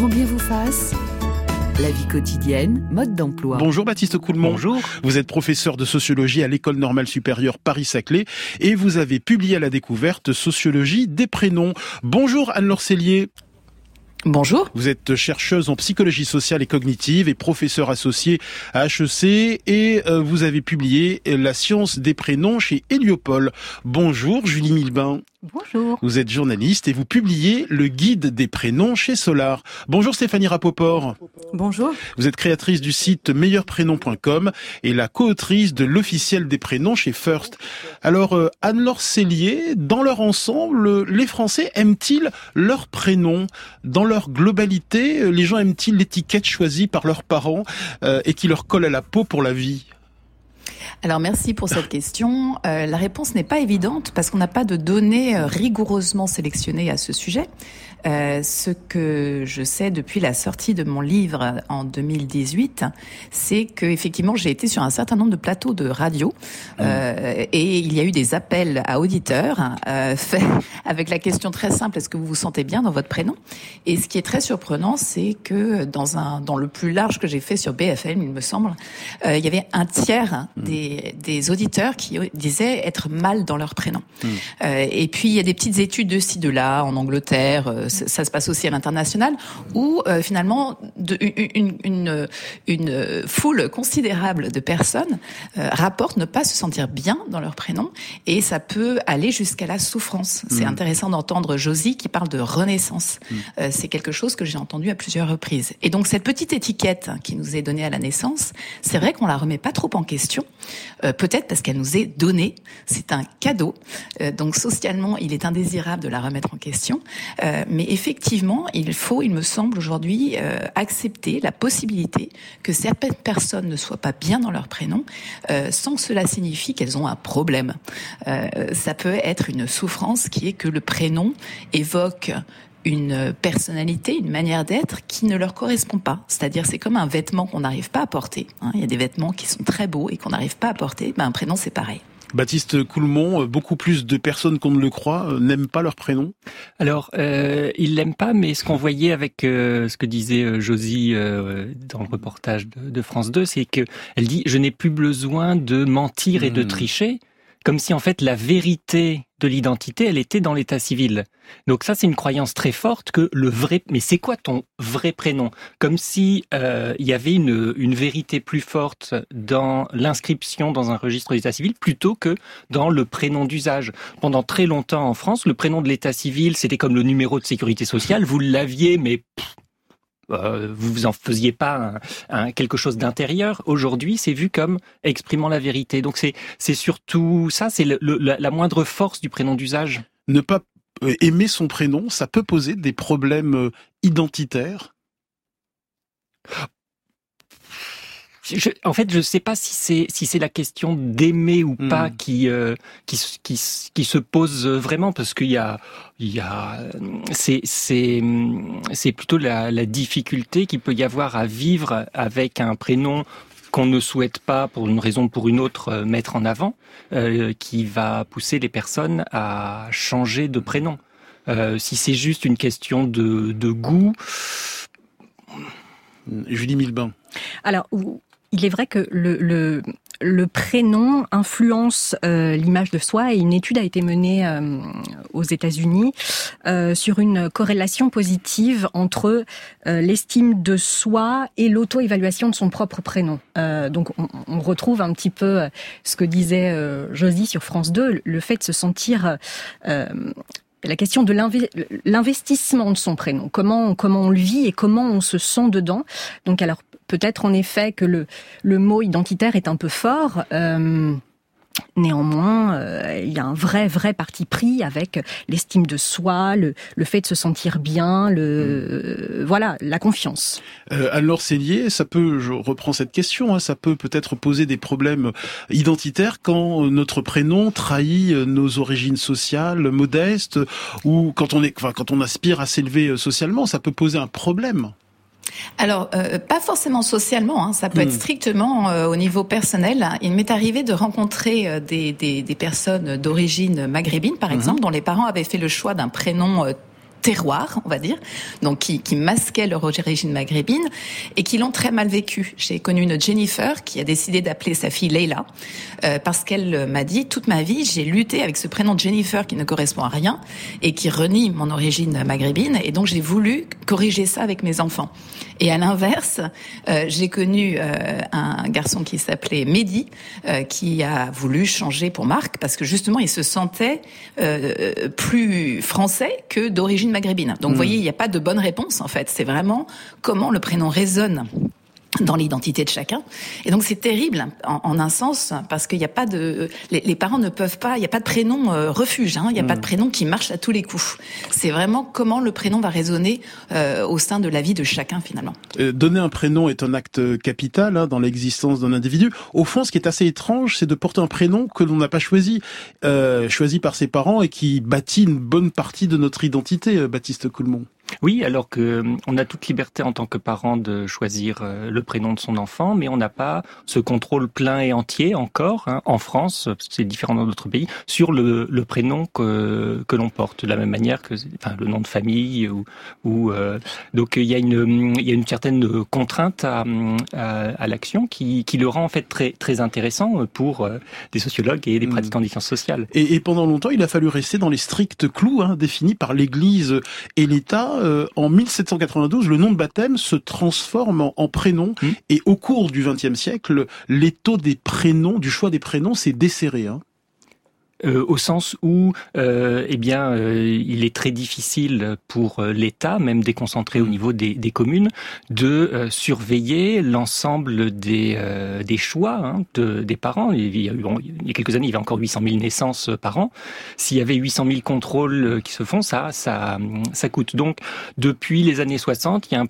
Grand bien vous fasse. La vie quotidienne, mode d'emploi. Bonjour Baptiste Coulmont. Bonjour. Vous êtes professeur de sociologie à l'École normale supérieure Paris-Saclay et vous avez publié à la découverte Sociologie des prénoms. Bonjour Anne-Laure Cellier. Bonjour. Vous êtes chercheuse en psychologie sociale et cognitive et professeur associé à HEC et euh, vous avez publié La science des prénoms chez Héliopole. Bonjour Julie Milbain. Bonjour. Vous êtes journaliste et vous publiez le guide des prénoms chez Solar. Bonjour Stéphanie Rapoport. Bonjour. Vous êtes créatrice du site meilleurprénom.com et la co-autrice de l'officiel des prénoms chez First. Alors euh, Anne-Laure Cellier, dans leur ensemble, les Français aiment-ils leurs prénoms? Dans leur globalité, les gens aiment-ils l'étiquette choisie par leurs parents euh, et qui leur colle à la peau pour la vie? Alors merci pour cette question. Euh, la réponse n'est pas évidente parce qu'on n'a pas de données euh, rigoureusement sélectionnées à ce sujet. Euh, ce que je sais depuis la sortie de mon livre en 2018, c'est que effectivement j'ai été sur un certain nombre de plateaux de radio mmh. euh, et il y a eu des appels à auditeurs euh, faits avec la question très simple est-ce que vous vous sentez bien dans votre prénom? Et ce qui est très surprenant, c'est que dans un dans le plus large que j'ai fait sur BFM, il me semble, euh, il y avait un tiers mmh. des, des auditeurs qui disaient être mal dans leur prénom. Mmh. Euh, et puis il y a des petites études de ci de là en Angleterre ça se passe aussi à l'international, où euh, finalement de, une, une, une, foule considérable de personnes euh, rapportent ne pas se sentir bien dans leur prénom, et ça peut aller jusqu'à la souffrance. C'est mmh. intéressant d'entendre Josie qui parle de renaissance. Mmh. Euh, c'est quelque chose que j'ai entendu à plusieurs reprises. Et donc cette petite étiquette qui nous est donnée à la naissance, c'est vrai qu'on la remet pas trop en question, peut-être parce qu'elle nous est donnée. C'est un cadeau, donc socialement il est indésirable de la remettre en question, mais mais effectivement, il faut, il me semble aujourd'hui, euh, accepter la possibilité que certaines personnes ne soient pas bien dans leur prénom, euh, sans que cela signifie qu'elles ont un problème. Euh, ça peut être une souffrance qui est que le prénom évoque une personnalité, une manière d'être qui ne leur correspond pas. C'est-à-dire, c'est comme un vêtement qu'on n'arrive pas à porter. Hein. Il y a des vêtements qui sont très beaux et qu'on n'arrive pas à porter. Ben, un prénom, c'est pareil. Baptiste Coulmont, beaucoup plus de personnes qu'on ne le croit euh, n'aiment pas leur prénom? Alors, euh, ils l'aiment pas, mais ce qu'on voyait avec euh, ce que disait euh, Josie dans le reportage de, France 2, c'est qu'elle dit « je n'ai plus besoin de mentir et de hmm. tricher » comme si en fait la vérité de l'identité, elle était dans l'état civil. Donc ça, c'est une croyance très forte que le vrai. Mais c'est quoi ton vrai prénom? Comme si euh, il y avait une, une vérité plus forte dans l'inscription dans un registre d'état civil plutôt que dans le prénom d'usage. Pendant très longtemps en France, le prénom de l'état civil, c'était comme le numéro de sécurité sociale. Vous l'aviez, mais euh, vous vous en faisiez pas quelque chose d'intérieur. Aujourd'hui, c'est vu comme exprimant la vérité. Donc c'est c'est surtout ça, c'est la, moindre force du prénom d'usage. Ne pas euh, aimer son prénom, ça peut poser des problèmes euh, en fait, je ne sais pas si c'est si c'est la question d'aimer ou pas hmm. qui, euh, qui, qui qui se pose vraiment parce qu'il y a il y a c'est c'est c'est plutôt la, la difficulté qu'il peut y avoir à vivre avec un prénom qu'on ne souhaite pas, pour une raison ou pour une autre, euh, mettre en avant, euh, qui va pousser les personnes à changer de prénom. Euh, si c'est juste une question de, de goût. Julie Milbain. Alors, il est vrai que le, le, le prénom influence euh, l'image de soi et une étude a été menée euh, aux États-Unis euh, sur une corrélation positive entre l'estime de soi et l'auto-évaluation de son propre prénom. donc on, on, retrouve un petit peu ce que disait Josie sur France 2, le fait de se sentir la question de l'investissement de son prénom, comment comment on le vit et comment on se sent dedans. Donc alors peut-être en effet que le le mot identitaire est un peu fort. Euh, Néanmoins, euh, il y a un vrai, vrai parti pris avec l'estime de soi, le, le, fait de se sentir bien, le euh, voilà, la confiance. Euh, alors Célier, ça peut, je reprends cette question, hein, ça peut peut-être poser des problèmes identitaires quand notre prénom trahit nos origines sociales modestes ou quand on est, enfin, quand on aspire à s'élever socialement, ça peut poser un problème. Alors, euh, pas forcément socialement, hein, ça peut être hmm. strictement euh, au niveau personnel. Il m'est arrivé de rencontrer euh, des, des, des personnes d'origine maghrébine, par hmm. exemple, dont les parents avaient fait le choix d'un prénom terroir, on va dire, donc qui, qui masquaient leur origine maghrébine et qui l'ont très mal vécu. J'ai connu une Jennifer qui a décidé d'appeler sa fille Leila euh, parce qu'elle m'a dit toute ma vie j'ai lutté avec ce prénom Jennifer qui ne correspond à rien et qui renie mon origine maghrébine et donc j'ai voulu corriger ça avec mes enfants. Et à l'inverse, euh, j'ai connu euh, un garçon qui s'appelait Mehdi, euh, qui a voulu changer pour Marc parce que justement il se sentait plus français que d'origine maghrébine. Donc vous hmm. voyez, il n'y a pas de bonne réponse en fait. C'est vraiment comment le prénom résonne dans l'identité de chacun. Et donc c'est terrible en, en, un sens parce qu'il n'y a pas de les, les, parents ne peuvent pas, il n'y a pas de prénom euh, refuge, hein, il n'y a pas de hmm. prénom qui marche à tous les coups. C'est vraiment comment le prénom va résonner euh, au sein de la vie de chacun finalement. Euh, donner un prénom est un acte capital hein, dans l'existence d'un individu. Au fond, ce qui est assez étrange, c'est de porter un prénom que l'on n'a pas choisi, euh, choisi par ses parents et qui bâtit une bonne partie de notre identité. Baptiste Coulmont. Oui, alors que euh, on a toute liberté en tant que parent de choisir euh, le prénom de son enfant, mais on n'a pas ce contrôle plein et entier encore hein, en France, c'est différent dans d'autres pays, sur le, le prénom que, que l'on porte, de la même manière que enfin, le nom de famille ou, ou euh, donc il y a une il y a une certaine contrainte à, à, l'action qui, qui le rend en fait très très intéressant pour des sociologues et des hmm. pratiquants des sciences sociales. Et, et, pendant longtemps, il a fallu rester dans les stricts clous hein, définis par l'Église et l'État euh, en 1792, le nom de baptême se transforme en, prénom hmm. et au cours du XXe siècle, l'étau des prénoms, du choix des prénoms, s'est desserré. Hein. Euh, au sens où, euh, eh bien, euh, il est très difficile pour l'État, même déconcentré au niveau des, des communes, de surveiller l'ensemble des, des choix hein, de, des parents. Il y, a eu, il y a quelques années, il y avait encore 800 000 naissances par an. S'il y avait 800 000 contrôles qui se font, ça, ça, ça coûte. Donc, depuis les années 60, il y a un,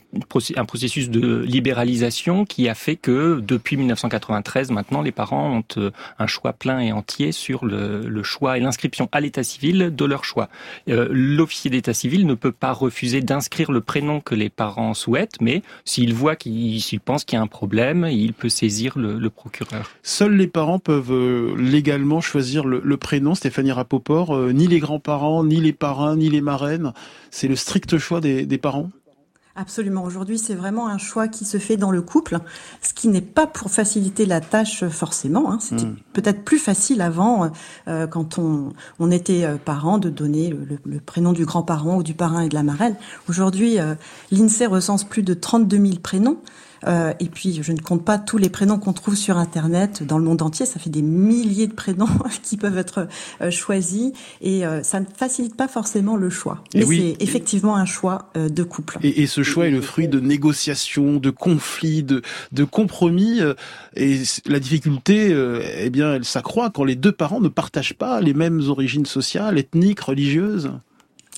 un processus de libéralisation qui a fait que depuis 1993, maintenant, les parents ont un choix plein et entier sur le, le choix et l'inscription à l'état civil de leur choix. Euh, l'officier d'état civil ne peut pas refuser d'inscrire le prénom que les parents souhaitent, mais s'il voit qu'il pense qu'il y a un problème, il peut saisir le, procureur. Seuls les parents peuvent euh, légalement choisir le, prénom, Stéphanie Rapoport, euh, ni les grands-parents, ni les parrains, ni les marraines. C'est le strict choix des parents? Absolument. Aujourd'hui, c'est vraiment un choix qui se fait dans le couple, ce qui n'est pas pour faciliter la tâche forcément. Hein. C'était hmm. peut-être plus facile avant, euh, quand on, on était euh, parent, de donner le, prénom du grand-parent ou du parrain et de la marraine. Aujourd'hui, euh, l'INSEE recense plus de 32 000 prénoms. Euh, et puis, je ne compte pas tous les prénoms qu'on trouve sur Internet dans le monde entier. Ça fait des milliers de prénoms qui peuvent être euh, choisis et euh, ça ne facilite pas forcément le choix. Mais c'est effectivement un choix de couple. Et, et, ce choix est le fruit de négociations, de conflits, de, de compromis. Et la difficulté, eh bien, elle s'accroît quand les deux parents ne partagent pas les mêmes origines sociales, ethniques, religieuses.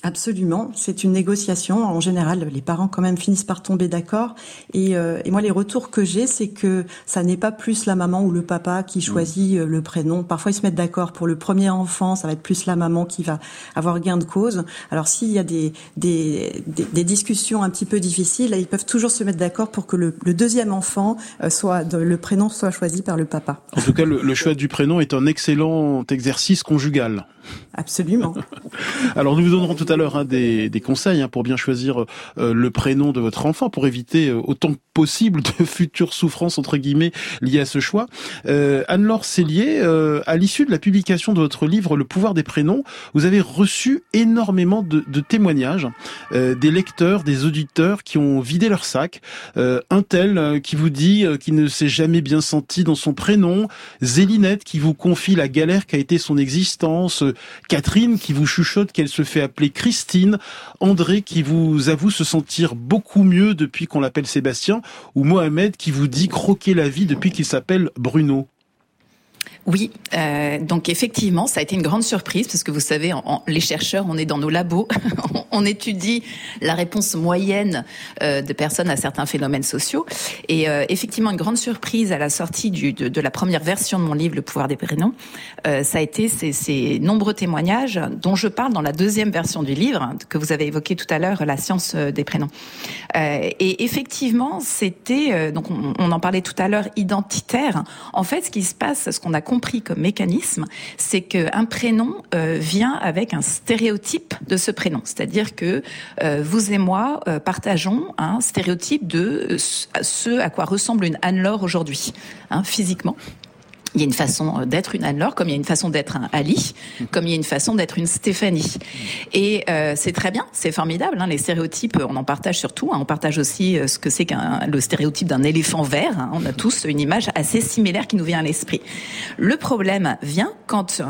Absolument, c'est une négociation. En général, les parents quand même finissent par tomber d'accord. Et, euh, et, moi, les retours que j'ai, c'est que ça n'est pas plus la maman ou le papa qui mmh. choisit euh, le prénom. Parfois, ils se mettent d'accord pour le premier enfant, ça va être plus la maman qui va avoir gain de cause. Alors, s'il y a des, des, des, discussions un petit peu difficiles, ils peuvent toujours se mettre d'accord pour que le, le, deuxième enfant euh, soit le prénom soit choisi par le papa. En tout cas, le, le choix du prénom est un excellent exercice conjugal. Absolument. Alors, nous vous donnerons tout à l'heure hein, des, conseils hein, pour bien choisir euh, le prénom de votre enfant, pour éviter euh, autant que possible de futures souffrances entre guillemets liées à ce choix. Euh, Anne-Laure Cellier, à l'issue de la publication de votre livre Le pouvoir des prénoms, vous avez reçu énormément de témoignages des lecteurs, des auditeurs qui ont vidé leur sac. un tel qui vous dit qu'il ne s'est jamais bien senti dans son prénom, Zélinette qui vous confie la galère qu'a été son existence, Catherine qui vous chuchote qu'elle se fait appeler Christine, André qui vous avoue se sentir beaucoup mieux depuis qu'on l'appelle Sébastien, ou Mohamed qui vous dit croquer la vie depuis qu'il s'appelle Bruno. Oui, euh, donc effectivement, ça a été une grande surprise parce que vous savez, les chercheurs, on est dans nos labos, on étudie la réponse moyenne euh, de personnes à certains phénomènes sociaux. Et euh, effectivement, une grande surprise à la sortie du, de, la première version de mon livre, Le pouvoir des prénoms, ça a été ces, ces, nombreux témoignages dont je parle dans la deuxième version du livre que vous avez évoqué tout à l'heure, La science des prénoms. et effectivement, c'était donc on, on, en parlait tout à l'heure identitaire. En fait, ce qui se passe, ce qu'on a compris comme mécanisme, c'est qu'un prénom vient avec un stéréotype de ce prénom, c'est-à-dire que vous et moi partageons un stéréotype de ce à quoi ressemble une Anne-Laure aujourd'hui, hein, physiquement. Il y a une façon euh, d'être une Anne-Laure, comme il y a une façon d'être un Ali, comme il y a une façon d'être une Stéphanie. Et euh, c'est très bien, c'est formidable. Hein, les stéréotypes, on en partage surtout. Hein, on partage aussi euh, ce que c'est qu'un le stéréotype d'un éléphant vert. Hein, on a tous une image assez similaire qui nous vient à l'esprit. Le problème vient quand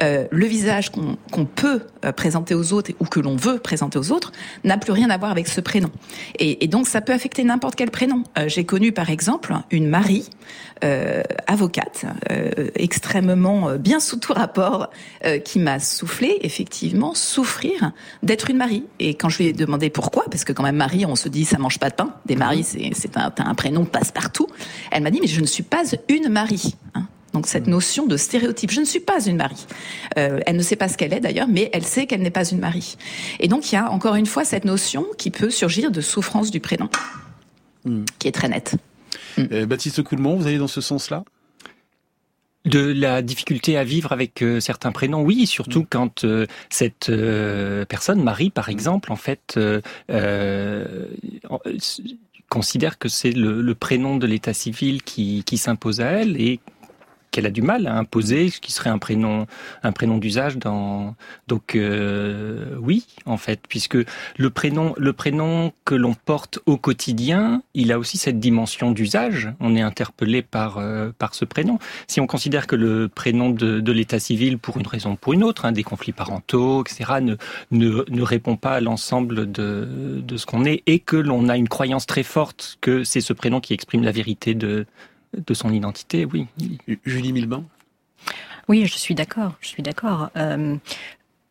euh, le visage qu'on peut euh, présenter aux autres ou que l'on veut présenter aux autres n'a plus rien à voir avec ce prénom. Et, et donc ça peut affecter n'importe quel prénom. J'ai connu par exemple une Marie, avocate, euh, extrêmement euh, bien sous tout rapport, euh, qui m'a soufflé effectivement souffrir d'être une Marie. Et quand je lui ai demandé pourquoi, parce que quand même Marie, on se dit ça mange pas de pain. Des Maries, c'est un, un prénom passe-partout. Elle m'a dit mais je ne suis pas une Marie. Hein. Donc cette notion de stéréotype, je ne suis pas une Marie. elle ne sait pas ce qu'elle est d'ailleurs, mais elle sait qu'elle n'est pas une Marie. Et donc il y a encore une fois cette notion qui peut surgir de souffrance du prénom, hmm. qui est très nette. Baptiste Coulmont, vous allez dans ce sens-là? De la difficulté à vivre avec euh, certains prénoms, oui, surtout mm. quand euh, cette euh, personne, Marie par mm. exemple, en fait, considère que c'est le, le, prénom de l'état civil qui, qui s'impose à elle et qu'elle a du mal à imposer, ce qui serait un prénom, un prénom d'usage dans. Donc euh, oui, en fait, puisque le prénom, le prénom que l'on porte au quotidien, il a aussi cette dimension d'usage. On est interpellé par euh, par ce prénom. Si on considère que le prénom de, de l'état civil, pour une raison ou pour une autre, hein, des conflits parentaux, etc., ne ne, ne répond pas à l'ensemble de de ce qu'on est, et que l'on a une croyance très forte que c'est ce prénom qui exprime la vérité de de son identité, oui. Julie Milban? Oui, je suis d'accord, je suis d'accord. Euh,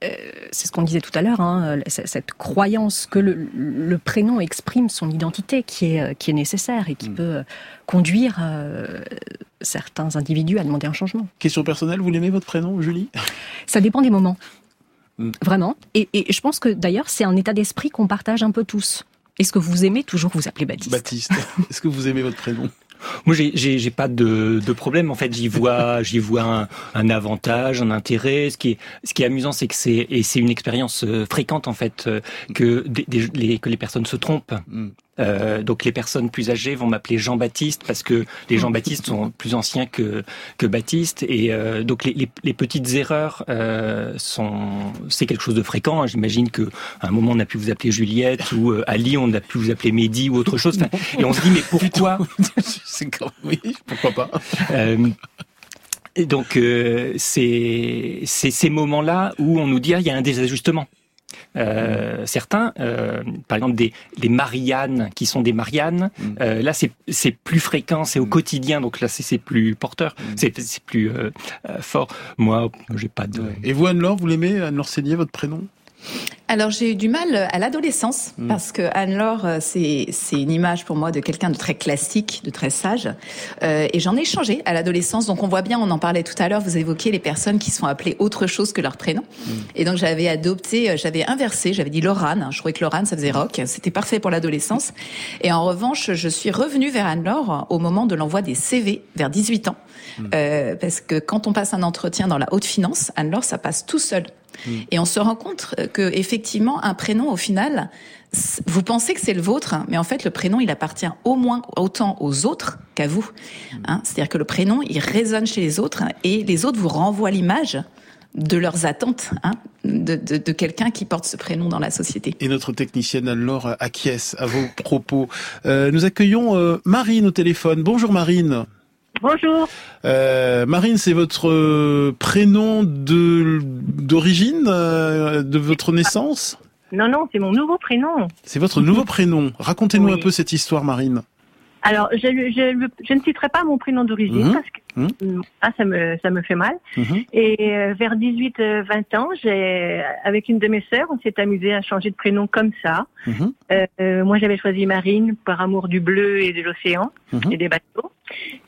euh, c'est ce qu'on disait tout à l'heure, hein, cette croyance que le, prénom exprime son identité qui est, qui est nécessaire et qui hmm. peut conduire euh, certains individus à demander un changement. Question personnelle, vous l'aimez votre prénom, Julie? Ça dépend des moments. Hmm. Vraiment. Et, et, je pense que d'ailleurs, c'est un état d'esprit qu'on partage un peu tous. Est-ce que vous aimez toujours vous appeler Baptiste? Baptiste. Est-ce que vous aimez votre prénom? Moi, j'ai pas de, de, problème. En fait, j'y vois, j'y vois un, un, avantage, un intérêt. Ce qui est, ce qui est amusant, c'est que c'est et c'est une expérience euh, fréquente en fait euh, que des, les, que les personnes se trompent. Mm. Euh, donc les personnes plus âgées vont m'appeler Jean-Baptiste parce que les Jean-Baptiste sont plus anciens que que Baptiste et euh, donc les, les, les, petites erreurs euh, sont c'est quelque chose de fréquent. Hein. J'imagine que à un moment on a pu vous appeler Juliette ou euh, Ali on a pu vous appeler Mehdi ou autre chose. et on se dit mais pourquoi C'est oui pourquoi pas. Et donc c'est c'est ces moments-là où on nous dit ah, il y a un désajustement. Euh, certains, euh, par exemple des, des Mariannes qui sont des Mariannes, mm. euh, là c'est plus fréquent, c'est au mm. quotidien, donc là c'est plus porteur, mm. c'est plus fort. Moi, j'ai pas de. Et vous Anne-Laure, vous l'aimez Anne-Laure Seigné, votre prénom? Alors j'ai eu du mal à l'adolescence mm. parce que Anne-Laure euh, c'est c'est une image pour moi de quelqu'un de très classique, de très sage euh, et j'en ai changé à l'adolescence donc on voit bien on en parlait tout à l'heure vous évoquiez les personnes qui sont appelées autre chose que leur prénom mm. et donc j'avais adopté euh, j'avais inversé j'avais dit Laurane je trouvais que Laurane ça faisait rock c'était parfait pour l'adolescence et en revanche je suis revenue vers Anne-Laure au moment de l'envoi des CV vers 18 ans mm. euh, parce que quand on passe un entretien dans la haute finance Anne-Laure ça passe tout seul et on se rend compte que effectivement un prénom au final, vous pensez que c'est le vôtre, mais en fait le prénom il appartient au moins autant aux autres qu'à vous. Hein C'est-à-dire que le prénom il résonne chez les autres et les autres vous renvoient l'image de leurs attentes hein, de, de, de quelqu'un qui porte ce prénom dans la société. Et notre technicienne Anne-Laure acquiesce à vos propos. Euh, nous accueillons euh, Marine au téléphone. Bonjour Marine. Bonjour. Euh, Marine, c'est votre euh, prénom de d'origine, euh, de votre naissance? Non, non, c'est mon nouveau prénom. C'est votre nouveau prénom. Racontez-nous un peu cette histoire, Marine. Alors, je, je, je, ne citerai pas mon prénom d'origine mhm. parce que mhm. ah, ça me ça me fait mal. Mhm. Et euh, vers 18 20 ans, j'ai avec une de mes sœurs, on s'est amusé à changer de prénom comme ça. Euh, moi, j'avais choisi Marine par amour du bleu et de l'océan et des bateaux.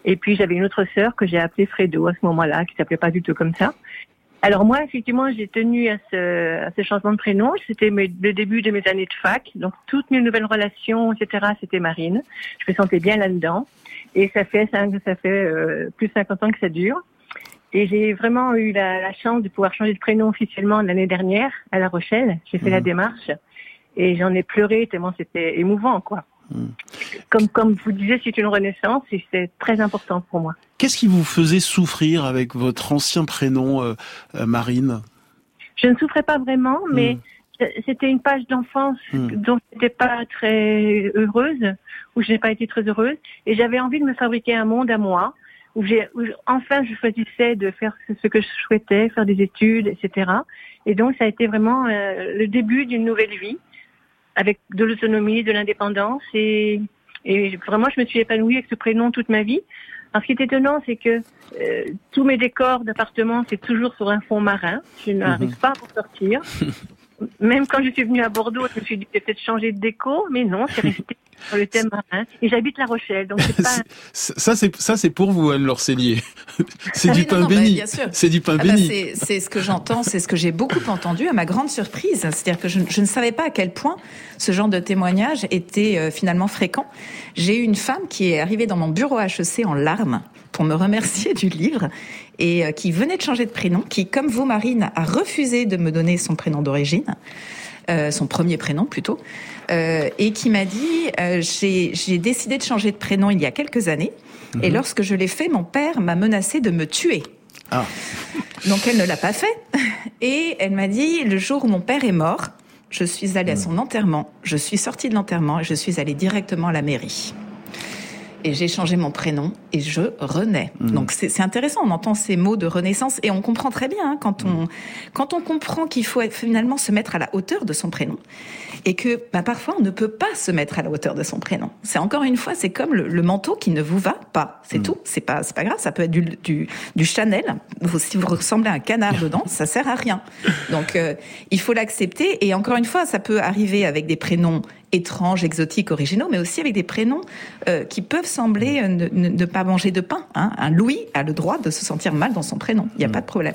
Et puis j'avais une autre sœur que j'ai appelée Fredo à ce moment-là, qui s'appelait pas du tout comme ça. Alors moi, effectivement, j'ai tenu à ce, à ce changement de prénom. C'était le début de mes années de fac. Donc toutes mes nouvelles relations, etc., c'était Marine. Je me sentais bien là-dedans. Et ça fait, ça fait euh, plus de 50 ans que ça dure. Et j'ai vraiment eu la, chance de pouvoir changer de prénom officiellement l'année dernière à La Rochelle. J'ai fait la mmh. démarche et j'en ai pleuré tellement c'était émouvant, quoi. Mmh. Comme, comme vous disiez, c'est une renaissance et c'est très important pour moi. Qu'est-ce qui vous faisait souffrir avec votre ancien prénom, euh, euh, Marine? Je ne souffrais pas vraiment, mais mmh. C'était une page d'enfance dont je n'étais pas très heureuse, où je n'ai pas été très heureuse, et j'avais envie de me fabriquer un monde à moi où, j'ai, enfin je choisissais de faire ce que je souhaitais, faire des études, etc. Et donc ça a été vraiment euh, le début d'une nouvelle vie avec de l'autonomie, de l'indépendance et, et vraiment je me suis épanouie avec ce prénom toute ma vie. Alors, ce qui est étonnant, c'est que euh, tous mes décors d'appartement, c'est toujours sur un fond marin. Je n'arrive mhm. pas à en sortir. Même quand je suis venue à Bordeaux, je me suis dit peut-être changer de déco, mais non, c'est resté le thème marin. Et j'habite La Rochelle, donc c'est pas. ça c'est ça c'est pour vous, Anne Lorcellier. c'est du, pain béni. C'est du pain béni. C'est ce que j'entends, c'est ce que j'ai beaucoup entendu à ma grande surprise. C'est-à-dire que je, je, ne savais pas à quel point ce genre de témoignage était euh, finalement fréquent. J'ai eu une femme qui est arrivée dans mon bureau HEC en larmes pour me remercier du livre et euh, qui venait de changer de prénom, qui, comme vous, Marine, a refusé de me donner son prénom d'origine. Euh, son premier prénom plutôt, euh, et qui m'a dit euh, j'ai décidé de changer de prénom il y a quelques années, et mhm. lorsque je l'ai fait, mon père m'a menacé de me tuer. Ah. Donc elle ne l'a pas fait, et elle m'a dit le jour où mon père est mort, je suis allée à son enterrement, je suis sortie de l'enterrement et je suis allée directement à la mairie et j'ai changé mon prénom et je renais. Mmh. Donc c'est intéressant, on entend ces mots de renaissance et on comprend très bien hein, quand on quand on comprend qu'il faut finalement se mettre à la hauteur de son prénom et que bah, parfois on ne peut pas se mettre à la hauteur de son prénom. C'est encore une fois, c'est comme le, manteau qui ne vous va pas, c'est mmh. tout. C'est pas c'est pas grave, ça peut être du, du, du Chanel. Si vous ressemblez à un canard dedans, ça sert à rien. Donc euh, il faut l'accepter et encore une fois, ça peut arriver avec des prénoms étranges, exotiques, originaux, mais aussi avec des prénoms euh, qui peuvent sembler euh, ne, pas manger de pain. Hein. Un Louis a le droit de se sentir mal dans son prénom. Il n'y a mm. pas de problème.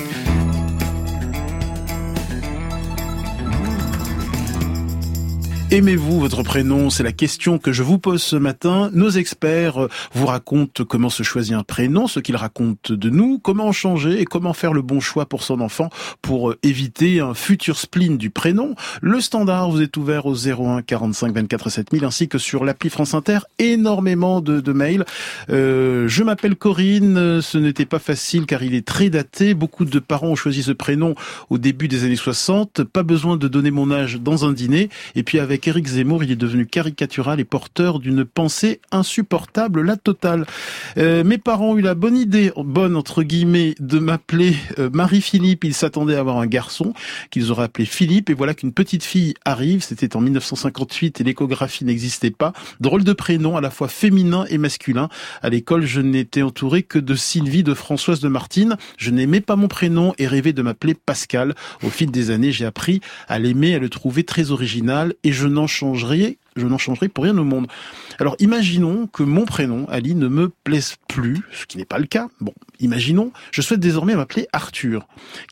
Aimez-vous votre prénom? C'est la question que je vous pose ce matin. Nos experts euh, vous racontent comment se choisir un prénom, ce qu'ils racontent de nous, comment changer et comment faire le bon choix pour son enfant pour euh, éviter un futur spleen du prénom. Le standard vous est ouvert au 01 45 24 7000 ainsi que sur l'appli France Inter. Énormément de, mails. Euh, je m'appelle Corinne. Ce n'était pas facile car il est très daté. Beaucoup de parents ont choisi ce prénom au début des années 60. Pas besoin de donner mon âge dans un dîner. Avec Zemmour, il est devenu caricatural et porteur d'une pensée insupportable, la totale. Euh, mes parents ont eu la bonne idée, bonne entre guillemets, de m'appeler euh, Marie-Philippe. Ils s'attendaient à avoir un garçon qu'ils auraient appelé Philippe. Et voilà qu'une petite fille arrive. C'était en 1958 et l'échographie n'existait pas. Drôle de prénom, à la fois féminin et masculin. À l'école, je n'étais entouré que de Sylvie, de Françoise, de Martine. Je n'aimais pas mon prénom et rêvais de m'appeler Pascal. Au fil des années, j'ai appris à l'aimer, à le trouver très original et je n'en changerai, je n'en changerai pour rien au monde. Alors imaginons que mon prénom, Ali, ne me plaise plus, ce qui n'est pas le cas. Bon, imaginons, je souhaite désormais m'appeler Arthur.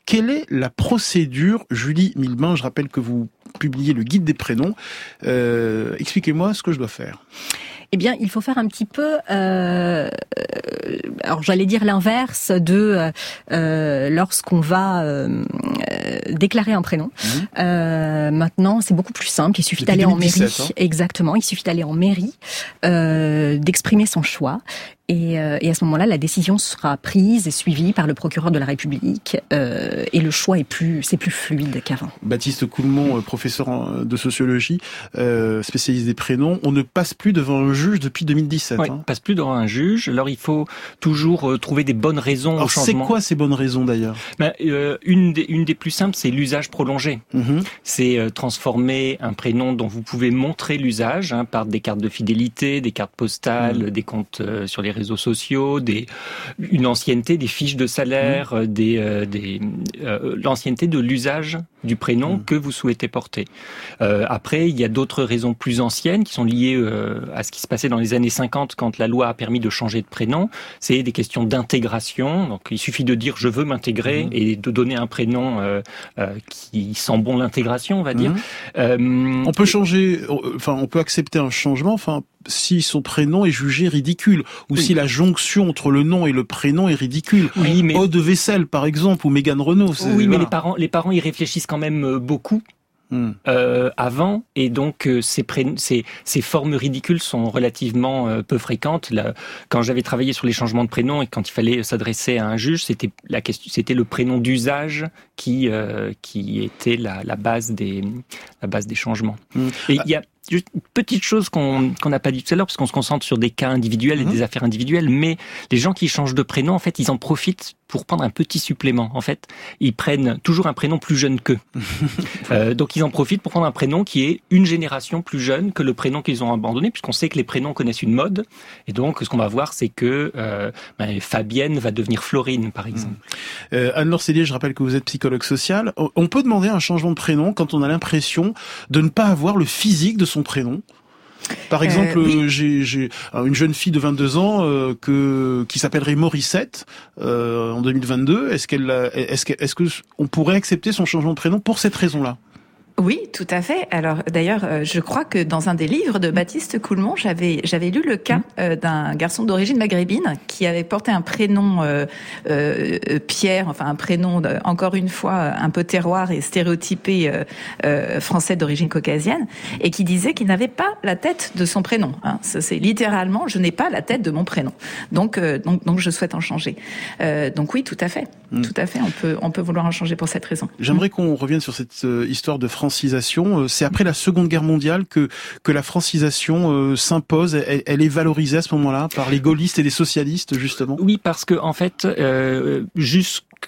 Quelle est la procédure, Julie Milbain, je rappelle que vous publiez le guide des prénoms. Euh, expliquez-moi ce que je dois faire eh bien, il faut faire un petit peu, euh, alors j'allais dire l'inverse de euh, lorsqu'on va euh, déclarer un prénom. Mhm. Euh, maintenant, c'est beaucoup plus simple. Il suffit d'aller en mairie. Hein. Exactement. Il suffit d'aller en mairie, euh, d'exprimer son choix et, euh, et, à ce moment-là, la décision sera prise et suivie par le procureur de la République, euh, et le choix est plus, c'est plus fluide qu'avant. Baptiste Coulmont, euh, professeur de sociologie, euh, spécialiste des prénoms, on ne passe plus devant un juge depuis 2017. Oui, hein. passe plus devant un juge. Alors il faut toujours trouver des bonnes raisons Alors, au changement. C'est quoi ces bonnes raisons d'ailleurs? Ben, une, des, une des plus simples, c'est l'usage prolongé. Mhm. C'est transformer un prénom dont vous pouvez montrer l'usage hein, par des cartes de fidélité, des cartes postales, mhm. des comptes sur les réseaux sociaux, des, une ancienneté, des fiches de salaire, mmh. des, euh, des euh, l'ancienneté de l'usage du prénom mm. que vous souhaitez porter. Euh, après, il y a d'autres raisons plus anciennes qui sont liées euh, à ce qui se passait dans les années 50 quand la loi a permis de changer de prénom. C'est des questions d'intégration. Donc, il suffit de dire je veux m'intégrer mm. et de donner un prénom euh, qui sent bon l'intégration, on va dire. Mm. on peut changer, enfin, on peut accepter un changement. Enfin, si son prénom est jugé ridicule ou si la jonction entre le nom et le prénom est ridicule. Oui, mais... Eau de vaisselle, par exemple, ou Mégane Renault. Oui, mais les parents, les parents y réfléchissent quand même euh, beaucoup. Hmm. Euh, avant et donc euh, ces, ces, ces, formes ridicules sont relativement euh, peu fréquentes. Là, quand j'avais travaillé sur les changements de prénom et quand il fallait s'adresser à un juge, c'était la question, c'était le prénom d'usage qui qui était la, la, base des la base des changements. Hmm. Et il y a Juste une petite chose qu'on n'a pas dit tout à l'heure, parce qu'on se concentre sur des cas individuels et mhm. des affaires individuelles, mais les gens qui changent de prénom, en fait, ils en profitent pour prendre un petit supplément. En fait, ils prennent toujours un prénom plus jeune qu'eux. euh, donc, ils en profitent pour prendre un prénom qui est une génération plus jeune que le prénom qu'ils ont abandonné, puisqu'on sait que les prénoms connaissent une mode. Et donc, ce qu'on va voir, c'est que euh, ben, Fabienne va devenir Florine, par exemple. Euh, Anne-Laure je rappelle que vous êtes psychologue social. On peut demander un changement de prénom quand on a l'impression de ne pas avoir le physique de son prénom. Par exemple, euh, j'ai une jeune fille de 22 ans euh, que qui s'appellerait Morissette euh, en 2022. Est-ce qu'elle, est-ce que, est-ce que on pourrait accepter son changement de prénom pour cette raison-là? Oui, tout à fait. Alors d'ailleurs, euh, je crois que dans un des livres de Baptiste Coulmont, j'avais j'avais lu le cas mmh. euh, d'un garçon d'origine maghrébine qui avait porté un prénom euh, euh Pierre, enfin un prénom encore une fois un peu terroir et stéréotypé français d'origine caucasienne, et qui disait qu'il n'avait pas la tête de son prénom. Hein. C'est littéralement, je n'ai pas la tête de mon prénom. Donc donc donc je souhaite en changer. donc oui, tout à fait, mmh. tout à fait. On peut on peut vouloir en changer pour cette raison. J'aimerais qu'on revienne sur cette histoire de France Euh, c'est après la Seconde Guerre mondiale que que la francisation euh, s'impose. Elle, est valorisée à ce moment-là par les gaullistes et les socialistes justement? Oui, parce que en fait, euh,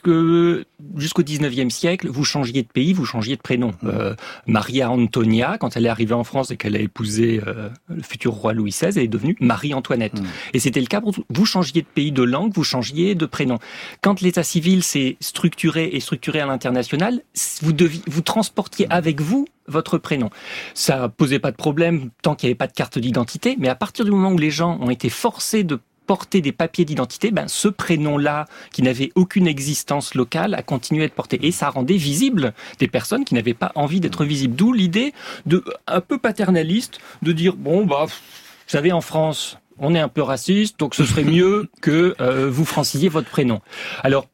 jusque jusqu'au 19e siècle, vous changiez de pays, vous changiez de prénom. Mmh. Euh, Maria Antonia, quand elle est arrivée en France et qu'elle a épousé euh, le futur roi Louis XVI, elle est devenue Marie-Antoinette. Mmh. Et c'était le cas pour vous changiez de pays, de langue, vous changiez de prénom. Quand l'état civil s'est structuré et structuré à l'international, vous, vous transportiez mmh. avec vous votre prénom. Ça posait pas de problème tant qu'il n'y avait pas de carte d'identité, mais à partir du moment où les gens ont été forcés de porter des papiers d'identité, ben, ce prénom-là, qui n'avait aucune existence locale, a continué à être porté. Et ça rendait visible des personnes qui n'avaient pas envie d'être visibles. D'où l'idée de, un peu paternaliste, de dire, bon, bah, vous savez, en France, on est un peu raciste, donc ce serait mieux que euh, vous francisiez votre prénom. Alors,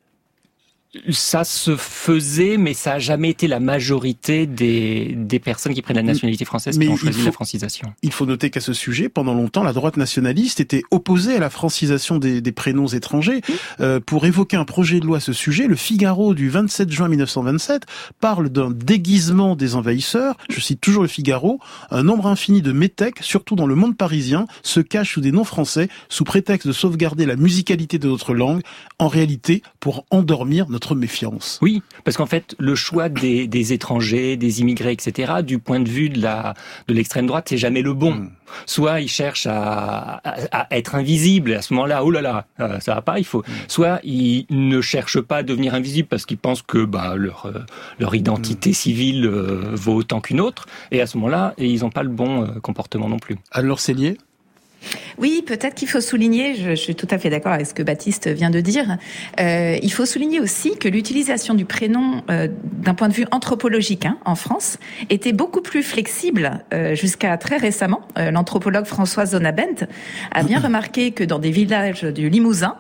ça se faisait, mais ça a jamais été la majorité des, des personnes qui prennent la nationalité française qui ont choisi la francisation. Il faut noter qu'à ce sujet, pendant longtemps, la droite nationaliste était opposée à la francisation des, des prénoms étrangers. Euh, pour évoquer un projet de loi à ce sujet, le Figaro du 27 juin 1927 parle d'un déguisement des envahisseurs. Je cite toujours le Figaro. Un nombre infini de métèques, surtout dans le monde parisien, se cachent sous des noms français sous prétexte de sauvegarder la musicalité de notre langue, en réalité pour endormir notre méfiance. Oui, parce qu'en fait, le choix des, des, étrangers, des immigrés, etc., du point de vue de la de l'extrême droite, c'est jamais le bon. Hmm. Soit ils cherchent à, à, être invisibles, et à ce moment-là, oh là là, euh, ça va pas, il faut. Hmm. Soit ils ne cherchent pas à devenir invisibles parce qu'ils pensent que bah, leur euh, leur identité hmm. civile euh, vaut autant qu'une autre, et à ce moment-là, ils n'ont pas le bon comportement non plus. Alors Célier oui, peut-être qu'il faut souligner, je, suis tout à fait d'accord avec ce que Baptiste vient de dire, euh, il faut souligner aussi que l'utilisation du prénom euh, d'un point de vue anthropologique hein, en France était beaucoup plus flexible euh, jusqu'à très récemment. L'anthropologue Françoise Zonabent a bien remarqué que dans des villages du Limousin,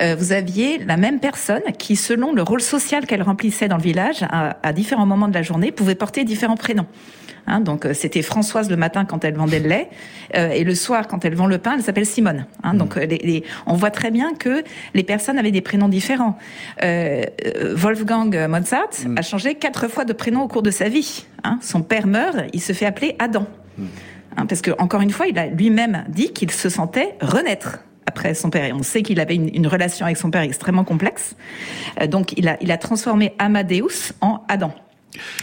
vous aviez la même personne qui, selon le rôle social qu'elle remplissait dans le village, à, à différents moments de la journée, pouvait porter différents prénoms. Hein, donc euh, c'était Françoise le matin quand elle vendait le lait euh, et le soir quand elle vend le pain, elle s'appelle Simone. Hein, Donc mm. les, on voit très bien que les personnes avaient des prénoms différents. Euh, Wolfgang Mozart mm. a changé quatre fois de prénom au cours de sa vie. Hein. Son père meurt, il se fait appeler Adam. Mm. Hein, parce que encore une fois, il a lui-même dit qu'il se sentait renaître après son père. Et on sait qu'il avait une, une, relation avec son père extrêmement complexe. donc il a, il a transformé Amadeus en Adam.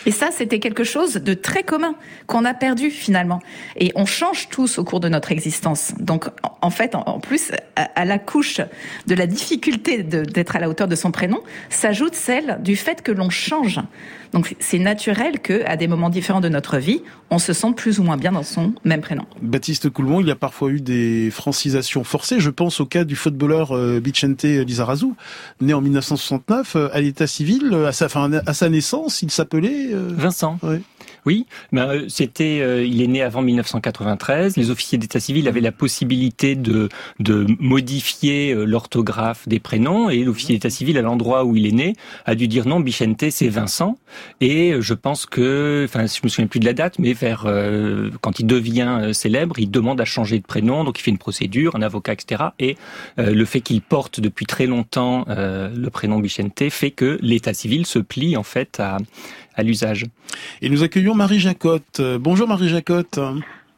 Et ça, c'était quelque chose de très commun qu'on a perdu finalement. Et on change tous au cours de notre existence. Donc, en fait, en plus, à la couche de la difficulté d'être à la hauteur de son prénom, s'ajoute celle du fait que l'on change. Donc c'est naturel que à des moments différents de notre vie, on se sente plus ou moins bien dans son même prénom. Baptiste Coulmont, il y a parfois eu des francisations forcées. Je pense au cas du footballeur euh, Vicente Lizarazu, né en 1969 euh, à l'état civil, à sa, fin, à sa naissance, il s'appelait Vincent. Oui, ben, euh, c'était, euh, il est né avant 1993. Les officiers d'état civil avaient la possibilité de, modifier euh, l'orthographe des prénoms et l'officier d'état civil à l'endroit où il est né a dû dire non, Bichente c'est Vincent. Et je pense que, enfin, je me souviens plus de la date, mais vers quand il devient célèbre, il demande à changer de prénom, donc il fait une procédure, un avocat, etc. Et le fait qu'il porte depuis très longtemps le prénom Bichente fait que l'état civil se plie en fait à à l'usage. Et nous accueillons Marie Jacotte. Bonjour Marie Jacotte.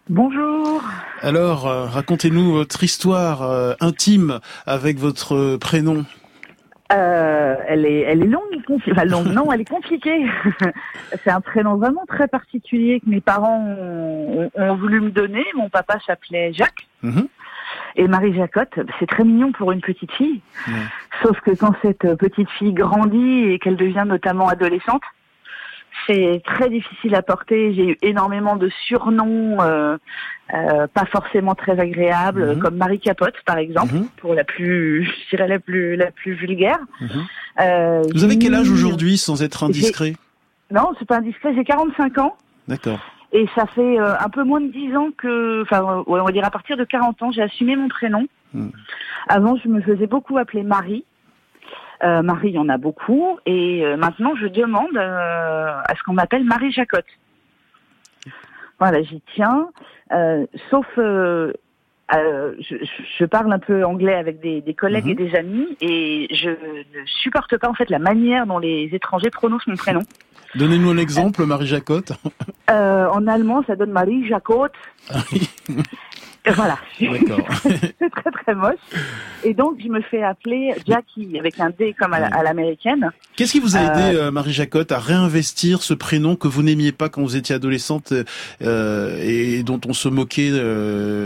Bonjour. Alors, euh, racontez-nous votre histoire euh, intime avec votre prénom. Euh, elle est, elle est longue, enfin longue, non, elle est compliquée. c'est un prénom vraiment très particulier que mes parents ont, voulu me donner. Mon papa s'appelait Jacques. Mhm. Et Marie Jacotte, c'est très mignon pour une petite fille. Sauf que quand cette petite fille grandit et qu'elle devient notamment adolescente, c'est très difficile à porter. J'ai eu énormément de surnoms, euh, euh, pas forcément très agréables, mhm. comme Marie Capote par exemple, mhm. pour la plus, je dirais la plus, la plus vulgaire. Mhm. Euh, Vous avez quel âge aujourd'hui, sans être indiscret? Non, c'est pas indiscret. J'ai 45 ans. D'accord. Et ça fait un peu moins de 10 ans que, enfin, on va dire à partir de 40 ans, j'ai assumé mon prénom. Avant, je me faisais beaucoup appeler Marie. Euh, Marie, il y en a beaucoup. Et euh, maintenant, je demande euh, à ce qu'on m'appelle Marie Jacotte. Voilà, j'y tiens. sauf, je, je, parle un peu anglais avec des, des collègues et mhm. des amis, et je ne supporte pas en fait la manière dont les étrangers prononcent mon prénom. Donnez-nous un exemple, Marie Jacotte. en allemand, ça donne Marie Jacotte. Voilà. c'est très très moche. Et donc je me fais appeler Jackie avec un D comme à l'américaine. Qu'est-ce qui vous a aidé, euh, euh, Marie Jacotte, à réinvestir ce prénom que vous n'aimiez pas quand vous étiez adolescente euh, et dont on se moquait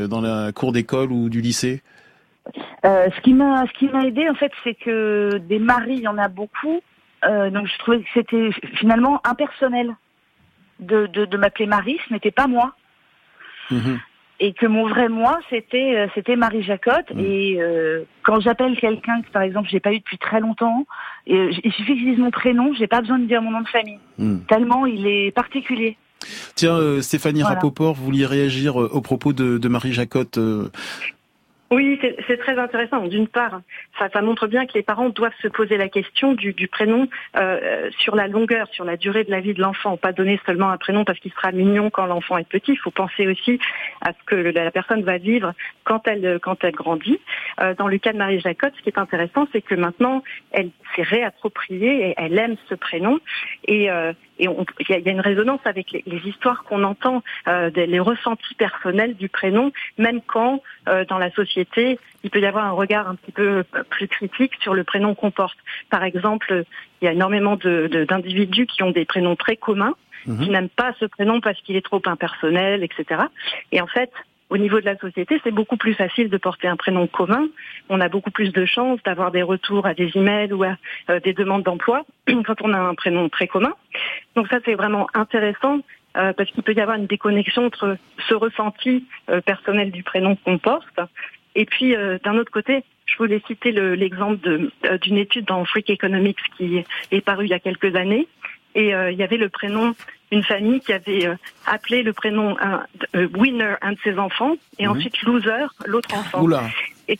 dans la cour d'école ou du lycée? Ce qui m'a ce qui m'a aidé en fait, c'est que des maris, il y en a beaucoup. donc je trouvais que c'était finalement impersonnel de, de, de m'appeler Marie, ce n'était pas moi. Mhm et que mon vrai moi c'était euh, c'était Marie Jacotte mm. et euh, quand j'appelle quelqu'un que par exemple j'ai pas eu depuis très longtemps euh, il suffit que je dise mon prénom j'ai pas besoin de dire mon nom de famille mm. tellement il est particulier Tiens, Stéphanie Rapoport, vous vouliez réagir au propos de, de Marie Jacotte oui, c'est très intéressant. D'une part, ça, montre bien que les parents doivent se poser la question du, prénom euh, sur la longueur, sur la durée de la vie de l'enfant. Pas donner seulement un prénom parce qu'il sera mignon quand l'enfant est petit. Il faut penser aussi à ce que la personne va vivre quand elle quand elle grandit. Euh, dans le cas de Marie Jacotte, ce qui est intéressant, c'est que maintenant, elle s'est réappropriée et elle aime ce prénom. Euh, et il y, a une résonance avec les, histoires qu'on entend, euh, les ressentis personnels du prénom, même quand euh, dans la société il peut y avoir un regard un petit peu plus critique sur le prénom qu'on porte. Par exemple, il y a énormément d'individus qui ont des prénoms très communs, mhm. qui n'aiment pas ce prénom parce qu'il est trop impersonnel, etc. Et en fait, au niveau de la société, c'est beaucoup plus facile de porter un prénom commun. On a beaucoup plus de chances d'avoir des retours à des emails ou à euh, des demandes d'emploi quand on a un prénom très commun. Donc ça, c'est vraiment intéressant euh, parce qu'il peut y avoir une déconnexion entre ce ressenti euh, personnel du prénom qu'on porte et puis d'un autre côté, je voulais citer l'exemple d'une étude dans Freak Economics qui est parue il y a quelques années et il y avait le prénom une famille qui avait euh, appelé le prénom un, euh, Winner, un de ses enfants, et mhm. ensuite Loser, l'autre enfant. Oula. Et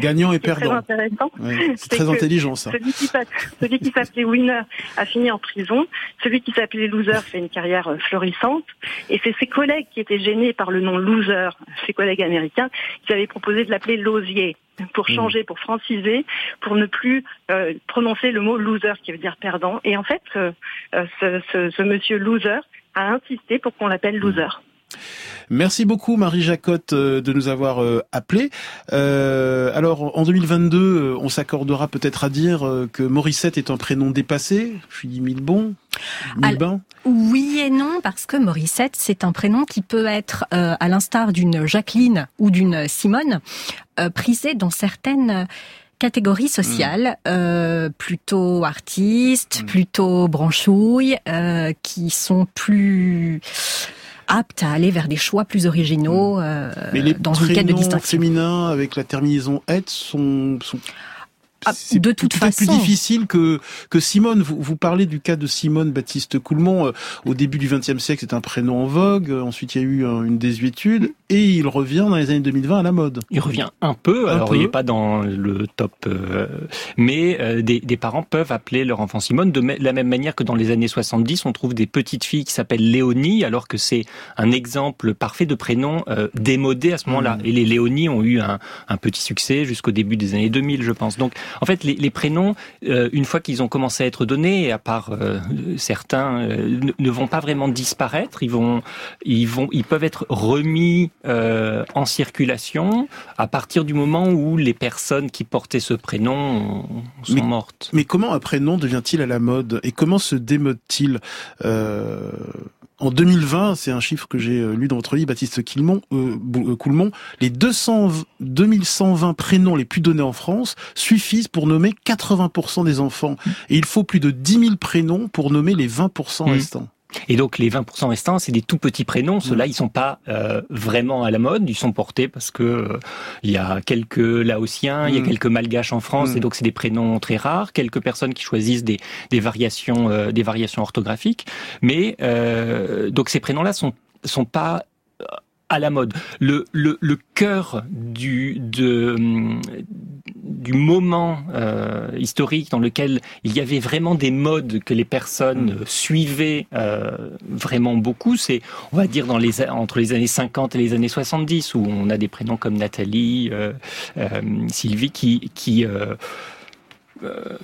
Gagnant et perdant. Très intéressant. c'est très intelligent ça. Celui qui s'appelait Winner a fini en prison. Celui qui s'appelait Loser fait une carrière euh, florissante. Et c'est ses collègues qui étaient gênés par le nom Loser, ses collègues américains, qui avaient proposé de l'appeler Losier pour hmm. changer, pour franciser, pour ne plus euh, prononcer le mot loser qui veut dire perdant. Et en fait, euh, ce, ce, ce, monsieur loser a insisté pour qu'on l'appelle loser. Merci beaucoup Marie Jacotte euh, de nous avoir appelé. Euh, alors en 2022, on s'accordera peut-être à dire que Morissette est un prénom dépassé. Je suis dit mille bon, Oui et non, parce que Morissette, c'est un prénom qui peut être, à l'instar d'une Jacqueline ou d'une Simone, euh, prisé dans certaines catégories sociales, mm. euh, plutôt artistes, mm. plutôt branchouilles, euh, qui sont plus aptes à aller vers des choix plus originaux euh, Mais les dans une quête de distinction. féminins avec la terminaison "-ette sont, sont ah, de toute façon. plus difficile que que Simone. Vous, vous parlez du cas de Simone Baptiste Coulmont. Euh, au début du XXe siècle, c'est un prénom en vogue. Euh, ensuite, il y a eu une désuétude et il revient dans les années 2020 à la mode. Il revient un peu. alors, il n'est pas dans le top, euh, mais des, des, parents peuvent appeler leur enfant Simone de la même manière que dans les années 70, on trouve des petites filles qui s'appellent Léonie, alors que c'est un exemple parfait de prénom démodé à ce moment-là. Hmm. Et les Léonie ont eu un, un petit succès jusqu'au début des années 2000, je pense. Donc en fait, les, prénoms, euh, une fois qu'ils ont commencé à être donnés, à part euh, certains, euh, ne, vont pas vraiment disparaître. Ils vont, ils vont, ils peuvent être remis en circulation à partir du moment où les personnes qui portaient ce prénom sont mortes. Mais comment un prénom devient-il à la mode et comment se démode-t-il en 2020, c'est un chiffre que j'ai euh, lu dans votre livre, Baptiste Quilmont, euh, euh, Coulmont, les 200, 2120 prénoms les plus donnés en France suffisent pour nommer 80% des enfants. Et il faut plus de 10 000 prénoms pour nommer les 20% mmh. Et donc les 20% restants, c'est des tout petits prénoms. Ceux-là, mm. ils sont pas euh, vraiment à la mode. Ils sont portés parce que euh, il y a quelques Laotiens, il y a mm. quelques Malgaches en France, et mm. donc c'est des prénoms très rares. Quelques personnes qui choisissent des, des variations, euh, des variations orthographiques. Mais donc ces prénoms-là sont sont pas à la mode. Le, le, le cœur du, de, du moment euh, historique dans lequel il y avait vraiment des modes que les personnes mm. suivaient euh, vraiment beaucoup, c'est, on va dire, dans les, entre les années 50 et les années 70, où on a des prénoms comme Nathalie, euh, euh Sylvie, qui... qui euh,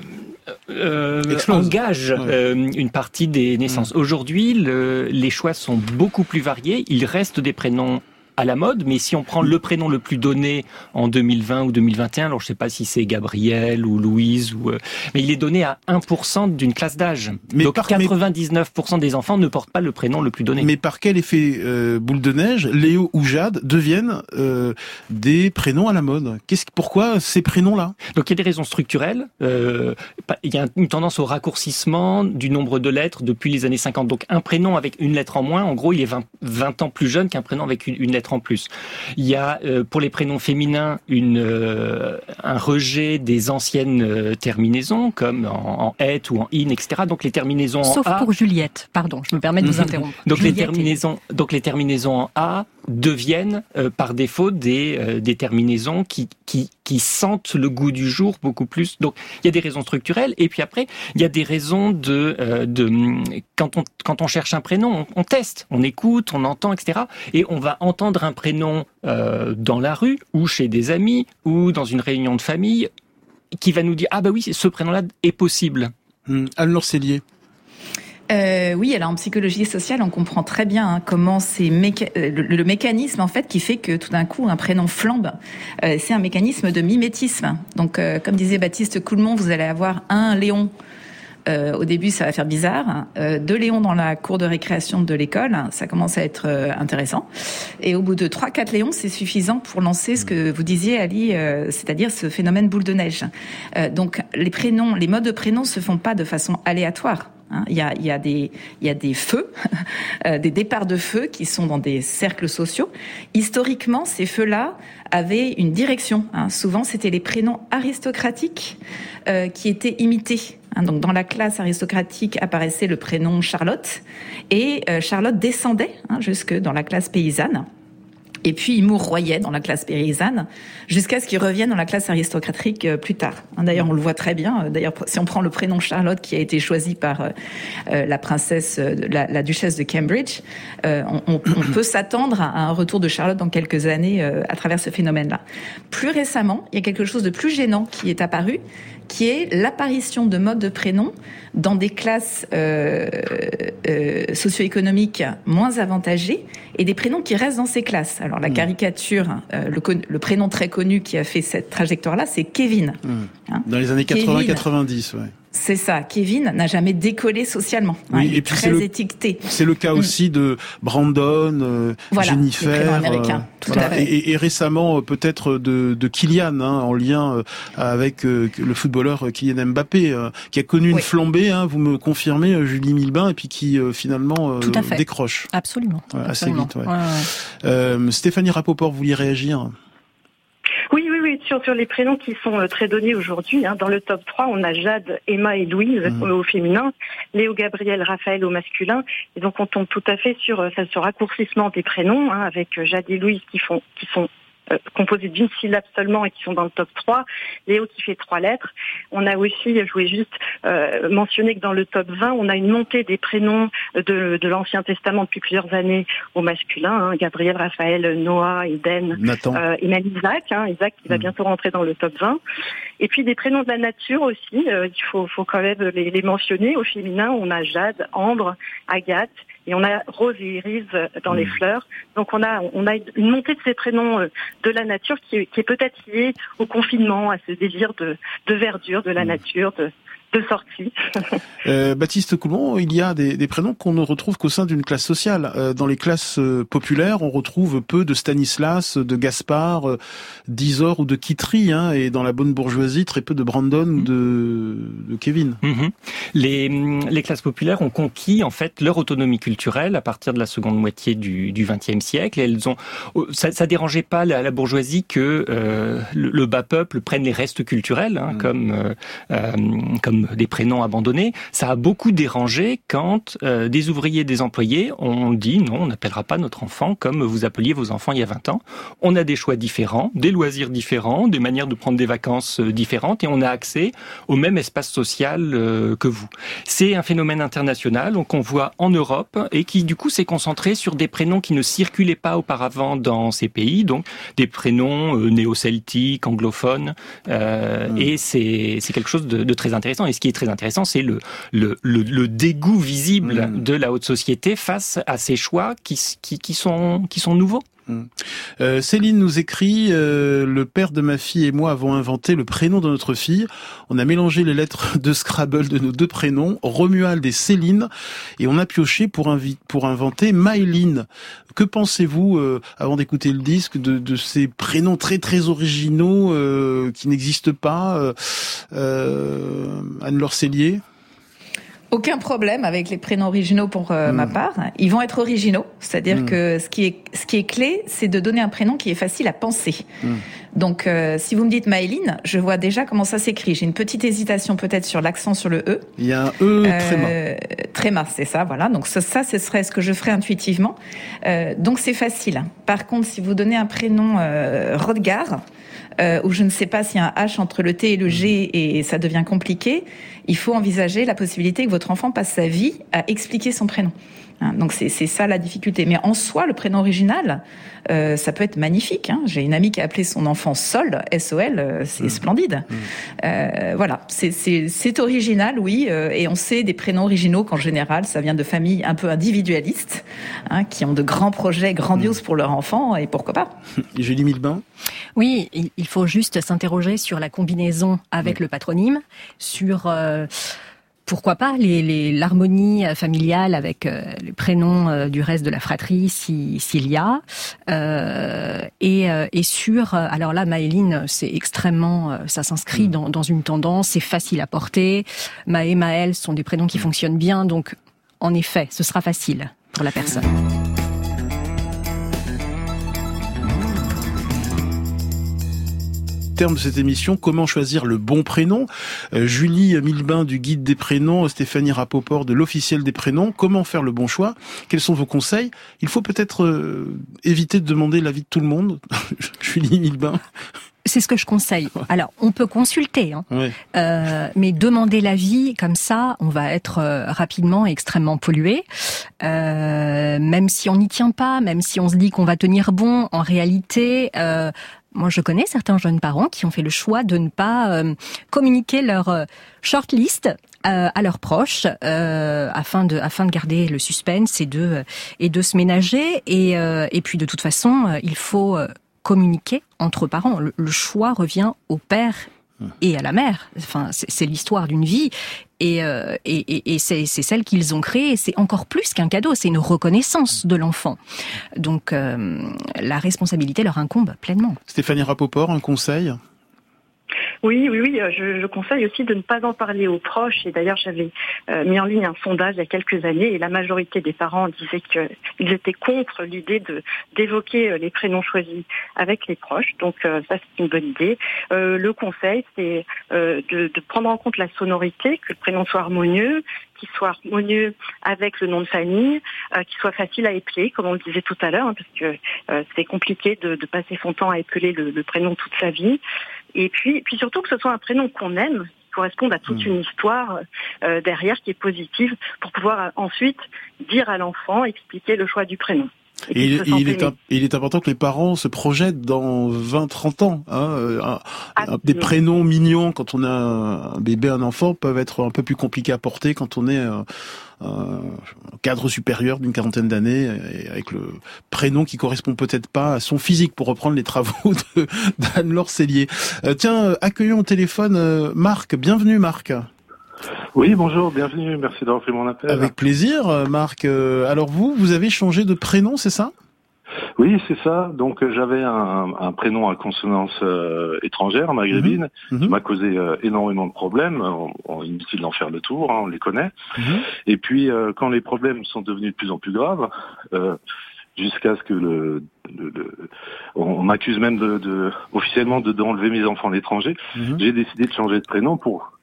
euh, engage une partie des naissances. Aujourd'hui, le, les choix sont beaucoup plus variés. Il reste des prénoms à la mode, mais si on prend le prénom le plus donné en 2020 ou 2021, alors je sais pas si c'est Gabriel ou Louise, ou, euh, mais il est donné à 1% d'une classe d'âge. Donc 99% des enfants ne portent pas le prénom le plus donné. Mais par quel effet euh, boule de neige, Léo ou Jade deviennent euh, des prénoms à la mode? Qu'est-ce, Pourquoi ces prénoms-là? Donc il y a des raisons structurelles. Il y a une tendance au raccourcissement du nombre de lettres depuis les années 50. Donc un prénom avec une lettre en moins, en gros, il est 20, 20 ans plus jeune qu'un prénom avec une, une lettre en plus. Il y a euh, pour les prénoms féminins une, euh, un rejet des anciennes euh, terminaisons comme en, en et ou en in, etc. Donc les terminaisons Sauf pour Juliette, pardon, je me permets de vous interrompre. donc les terminaisons, donc les terminaisons en a deviennent par défaut des, des terminaisons qui, qui, qui sentent le goût du jour beaucoup plus. Donc il y a des raisons structurelles et puis après il y a des raisons de, de quand on quand on cherche un prénom, on, on teste, on écoute, on entend, etc. Et on va entendre un prénom euh, dans la rue ou chez des amis ou dans une réunion de famille qui va nous dire ah bah oui ce prénom-là est possible. Mmh. Anne euh, oui, alors en psychologie sociale, on comprend très bien hein, comment c'est euh, le, mécanisme en fait qui fait que tout d'un coup un prénom flambe. Euh, c'est un mécanisme de mimétisme. Donc, comme disait Baptiste Coulmont, vous allez avoir un Léon euh, au début, ça va faire bizarre. Euh, deux Léons dans la cour de récréation de l'école, ça commence à être euh, intéressant. Et au bout de trois, quatre Léons, c'est suffisant pour lancer ce que vous disiez, Ali, euh, c'est-à-dire ce phénomène boule de neige. donc, les prénoms, les modes de prénoms se font pas de façon aléatoire. Hein. Il, y a, il, y a, des, il y a des feux, des départs de feux qui sont dans des cercles sociaux. Historiquement, ces feux-là avaient une direction. Hein. Souvent, c'était les prénoms aristocratiques euh, qui étaient imités. Hein. donc, dans la classe aristocratique apparaissait le prénom Charlotte, et euh, Charlotte descendait jusque dans la classe paysanne. Et puis il mourroyait dans la classe paysanne jusqu'à ce qu'il revienne dans la classe aristocratique euh, plus tard. Hein, d'ailleurs, on le voit très bien. D'ailleurs, si on prend le prénom Charlotte qui a été choisi par euh, euh, la princesse, la, duchesse de Cambridge, on, peut s'attendre à un retour de Charlotte dans quelques années à travers ce phénomène-là. Plus récemment, il y a quelque chose de plus gênant qui est apparu, qui est l'apparition de modes de prénoms dans des classes euh, euh, socio-économiques moins avantagées et des prénoms qui restent dans ces classes. Alors la hmm. caricature, euh, le, prénom très connu qui a fait cette trajectoire-là, c'est Kevin. Hmm. Hein dans les années 80-90, ouais. C'est ça. Kevin n'a jamais décollé socialement. Oui, il est très le, étiqueté. C'est le cas mm. aussi de Brandon, euh, Jennifer, américain. Tout à fait. Et, et, récemment peut-être de, de Kylian, hein, en lien avec le footballeur Kylian Mbappé, qui a connu une flambée. Hein, vous me confirmez, Julie Milbain, et puis qui finalement décroche. Absolument. Assez vite. Stéphanie Rapoport, vous vouliez réagir? Oui, sur, sur les prénoms qui sont euh, très donnés aujourd'hui. Hein. Dans le top 3, on a Jade, Emma et Louise mmh. au féminin, Léo, Gabriel, Raphaël au masculin. Et donc on tombe tout à fait sur euh, ce raccourcissement des prénoms, hein, avec euh, Jade et Louise qui font qui sont euh, composés d'une syllabe seulement et qui sont dans le top 3. Léo qui fait trois lettres. On a aussi, je voulais juste euh, mentionner que dans le top 20, on a une montée des prénoms de, de l'Ancien Testament depuis plusieurs années au masculin. Hein, Gabriel, Raphaël, Noah, Eden, euh, et même Isaac. Hein, Isaac qui va mm. bientôt rentrer dans le top 20. Et puis des prénoms de la nature aussi, euh, il faut, faut quand même les, les mentionner. Au féminin, on a Jade, Ambre, Agathe, et on a Rose et Iris dans les hmm. fleurs. Donc on a on a une montée de ces prénoms euh, de la nature qui est, qui est peut-être liée au confinement, à ce désir de, de verdure, de la hmm. nature, de, de sortie. euh, Baptiste Coulon, il y a des, des prénoms qu'on ne retrouve qu'au sein d'une classe sociale. Euh, dans les classes euh, populaires, on retrouve peu de Stanislas, de Gaspard, euh, d'Isor ou de Kitry, hein, et dans la bonne bourgeoisie, très peu de Brandon ou de, de Kevin. Mhm. Les, les classes populaires ont conquis en fait leur autonomie culturelle à partir de la seconde moitié du XXe siècle. Et elles ont, oh, ça, ça dérangeait pas la, la bourgeoisie que euh, le, bas peuple prenne les restes culturels, hein, mm. comme comme des prénoms abandonnés, ça a beaucoup dérangé quand euh, des ouvriers, des employés ont dit non, on n'appellera pas notre enfant comme vous appeliez vos enfants il y a 20 ans. On a des choix différents, des loisirs différents, des manières de prendre des vacances euh, différentes et on a accès au même espace social euh, que vous. C'est un phénomène international qu'on voit en Europe et qui du coup s'est concentré sur des prénoms qui ne circulaient pas auparavant dans ces pays, donc des prénoms néo-celtiques, anglophones, mmh. et c'est quelque chose de, de très intéressant. Et ce qui est très intéressant, c'est le, le, le, dégoût visible mmh. de la haute société face à ces choix qui, qui, qui, sont, qui sont nouveaux. Mmh. Euh, Céline nous écrit euh, le père de ma fille et moi avons inventé le prénom de notre fille. On a mélangé les lettres de Scrabble de nos deux prénoms, Romuald et Céline, et on a pioché pour, inventer Myline. Que pensez-vous, euh, avant d'écouter le disque, de, de, ces prénoms très très originaux euh, qui n'existent pas, Anne-Laure aucun problème avec les prénoms originaux pour euh, ma hmm. part. Ils vont être originaux, c'est-à-dire hmm. que ce qui est ce qui est clé, c'est de donner un prénom qui est facile à penser. Hmm. Donc, euh, si vous me dites Maëline, je vois déjà comment ça s'écrit. J'ai une petite hésitation peut-être sur l'accent sur le E. Il y a un E euh, tréma. c'est ça, voilà. Donc ça, ça, ce serait ce que je ferais intuitivement. Euh, donc c'est facile. Par contre, si vous donnez un prénom Rodgar, euh, où je ne sais pas s'il y a un H entre le T et le G et ça devient compliqué, il faut envisager la possibilité que votre enfant passe sa vie à expliquer son prénom. Hein, donc c'est ça la difficulté. Mais en soi, le prénom original, euh, ça peut être magnifique. Hein. J'ai une amie qui a appelé son enfant Sol, S-O-L, euh, c'est mmh. splendide. Mmh. Euh, voilà, c'est original, oui. Et on sait des prénoms originaux qu'en général, ça vient de familles un peu individualistes, hein, qui ont de grands projets grandioses mmh. pour leur enfant, et pourquoi pas. Julie Milbain? Oui, il faut juste s'interroger sur la combinaison avec le patronyme, sur pourquoi pas l'harmonie euh, familiale avec euh, les prénoms euh, du reste de la fratrie s'il y a et, et sur alors là Maëline c'est extrêmement ça s'inscrit mm. dans, dans une tendance c'est facile à porter Maë Maël sont des prénoms qui mm. fonctionnent bien donc en effet ce sera facile pour la personne. Terme de cette émission, comment choisir le bon prénom? Euh, Julie Milbain du guide des prénoms, Stéphanie Rapoport de l'officiel des prénoms, comment faire le bon choix? Quels sont vos conseils? Il faut peut-être euh, éviter de demander l'avis de tout le monde. Julie Milbain c'est ce que je conseille. Alors, on peut consulter, hein. euh, mais demander l'avis comme ça, on va être euh, rapidement extrêmement pollué. Euh, même si on n'y tient pas, même si on se dit qu'on va tenir bon, en réalité, euh, moi, je connais certains jeunes parents qui ont fait le choix de ne pas euh, communiquer leur euh, shortlist euh, à leurs proches afin de afin de garder le suspense et de et de se ménager et et puis de toute façon il faut communiquer entre parents le, choix revient au père et à la mère. Enfin, c'est l'histoire d'une vie et, euh, et, et c'est celle qu'ils ont créée. C'est encore plus qu'un cadeau, c'est une reconnaissance de l'enfant. Donc euh, la responsabilité leur incombe pleinement. Stéphanie Rapoport, un conseil? Oui, oui, oui. Euh, je, je, conseille aussi de ne pas en parler aux proches. Et d'ailleurs, j'avais euh, mis en ligne un sondage il y a quelques années et la majorité des parents disaient qu'ils étaient contre l'idée de d'évoquer euh, les prénoms choisis avec les proches. Donc ça, c'est une bonne idée. Euh, le conseil, c'est de, de, prendre en compte la sonorité, que le prénom soit harmonieux, qu'il soit harmonieux avec le nom de famille, qu'il soit facile à épeler, comme on le disait tout à l'heure, hein, parce que c'est compliqué de, de, passer son temps à épeler le, le prénom toute sa vie. Et puis, puis surtout que ce soit un prénom qu'on aime, qui corresponde à toute hmm. une histoire euh, derrière qui est positive, pour pouvoir euh, ensuite dire à l'enfant, expliquer le choix du prénom. Et, il, est, il, est, important que les parents se projettent dans 20-30 ans. Hein, euh, des prénoms mignons quand on a un bébé, un enfant, peuvent être un peu plus compliqués à porter quand on est un, cadre supérieur d'une quarantaine d'années, avec le prénom qui correspond peut-être pas à son physique, pour reprendre les travaux d'Anne-Laure Cellier. Euh, tiens, accueillons au téléphone euh, Marc. Bienvenue Marc. Oui, bonjour, bienvenue, merci d'avoir pris mon appel. Avec plaisir, euh, Marc. Euh, alors vous, vous avez changé de prénom, c'est ça? Oui, c'est ça. Donc euh, j'avais un, prénom à consonance étrangère, maghrébine, mhm. qui mhm. m'a causé énormément de problèmes. On, inutile d'en faire le tour, hein, on les connaît. Mhm. Et puis quand les problèmes sont devenus de plus en plus graves, jusqu'à ce que le, on m'accuse même de, officiellement de d'enlever mes enfants à l'étranger, j'ai décidé de changer de prénom pour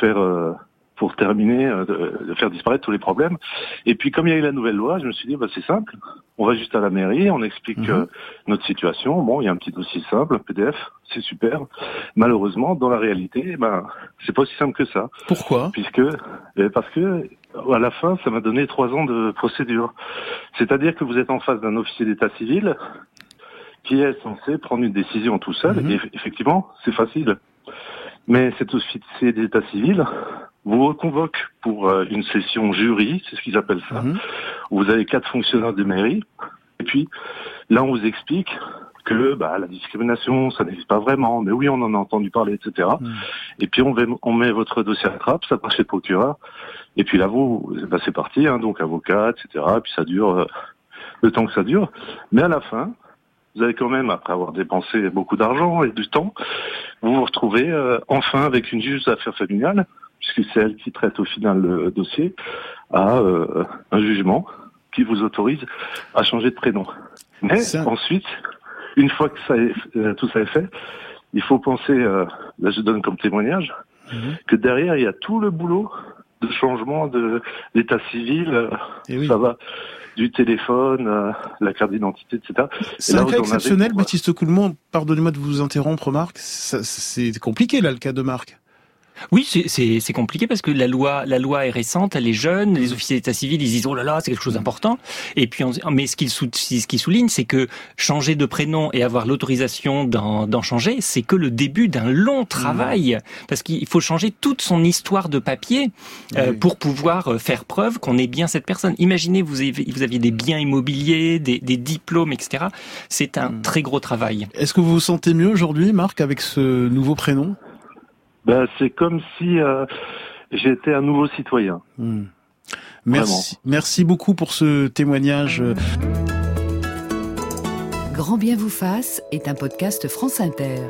faire euh, pour terminer, euh, de, faire disparaître tous les problèmes. Et puis comme il y a eu la nouvelle loi, je me suis dit bah c'est simple, on va juste à la mairie, on explique mhm. euh, notre situation. Bon, il y a un petit dossier simple, un PDF, c'est super. Malheureusement, dans la réalité, ben c'est pas aussi simple que ça. Pourquoi? Puisque eh, parce que à la fin, ça m'a donné trois ans de procédure. C'est-à-dire que vous êtes en face d'un officier d'état civil qui est censé prendre une décision tout seul. Mhm. Et effectivement, c'est facile. Mais cet officier d'état civil vous reconvoque pour euh, une session jury, c'est ce qu'ils appellent ça, mhm. où vous avez quatre fonctionnaires de mairie, et puis là on vous explique que bah, la discrimination, ça n'existe pas vraiment, mais oui, on en a entendu parler, etc. Mhm. Et puis on, on, met votre dossier à trappe, ça passe chez le procureur, et puis là vous, bah, c'est parti, hein, donc avocat, etc. Et puis ça dure euh, le temps que ça dure, mais à la fin, vous avez quand même, après avoir dépensé beaucoup d'argent et du temps, vous vous retrouvez euh, enfin avec une juge d'affaires familiales, puisque c'est elle qui traite au final le dossier, à euh, un jugement qui vous autorise à changer de prénom. Mais ensuite, une fois que ça euh, tout ça est fait, il faut penser, là je donne comme témoignage, mhm. que derrière il y a tout le boulot de changement de d'état civil. Eh ça va du téléphone, euh, la carte d'identité, etc. C'est un cas exceptionnel, Baptiste Coulmont. Pardonnez-moi de vous interrompre, Marc. C'est compliqué là le cas de Marc. Oui, c'est compliqué parce que la loi, la loi est récente, elle est jeune. Les officiers d'état civil, ils disent oh là là, c'est quelque chose d'important. Et puis, mais ce qu'il ce qui souligne, c'est que changer de prénom et avoir l'autorisation d'en changer, c'est que le début d'un long travail, parce qu'il faut changer toute son histoire de papier euh, pour pouvoir euh, faire preuve qu'on est bien cette personne. Imaginez, vous avez, vous aviez des biens immobiliers, des, des diplômes, etc. C'est un mm. très gros travail. Est-ce que vous vous sentez mieux aujourd'hui, Marc, avec ce nouveau prénom? Ben, c'est comme si euh, j'étais un nouveau citoyen. Hmm. Merci, merci beaucoup pour ce témoignage. Grand bien vous fasse est un podcast France Inter.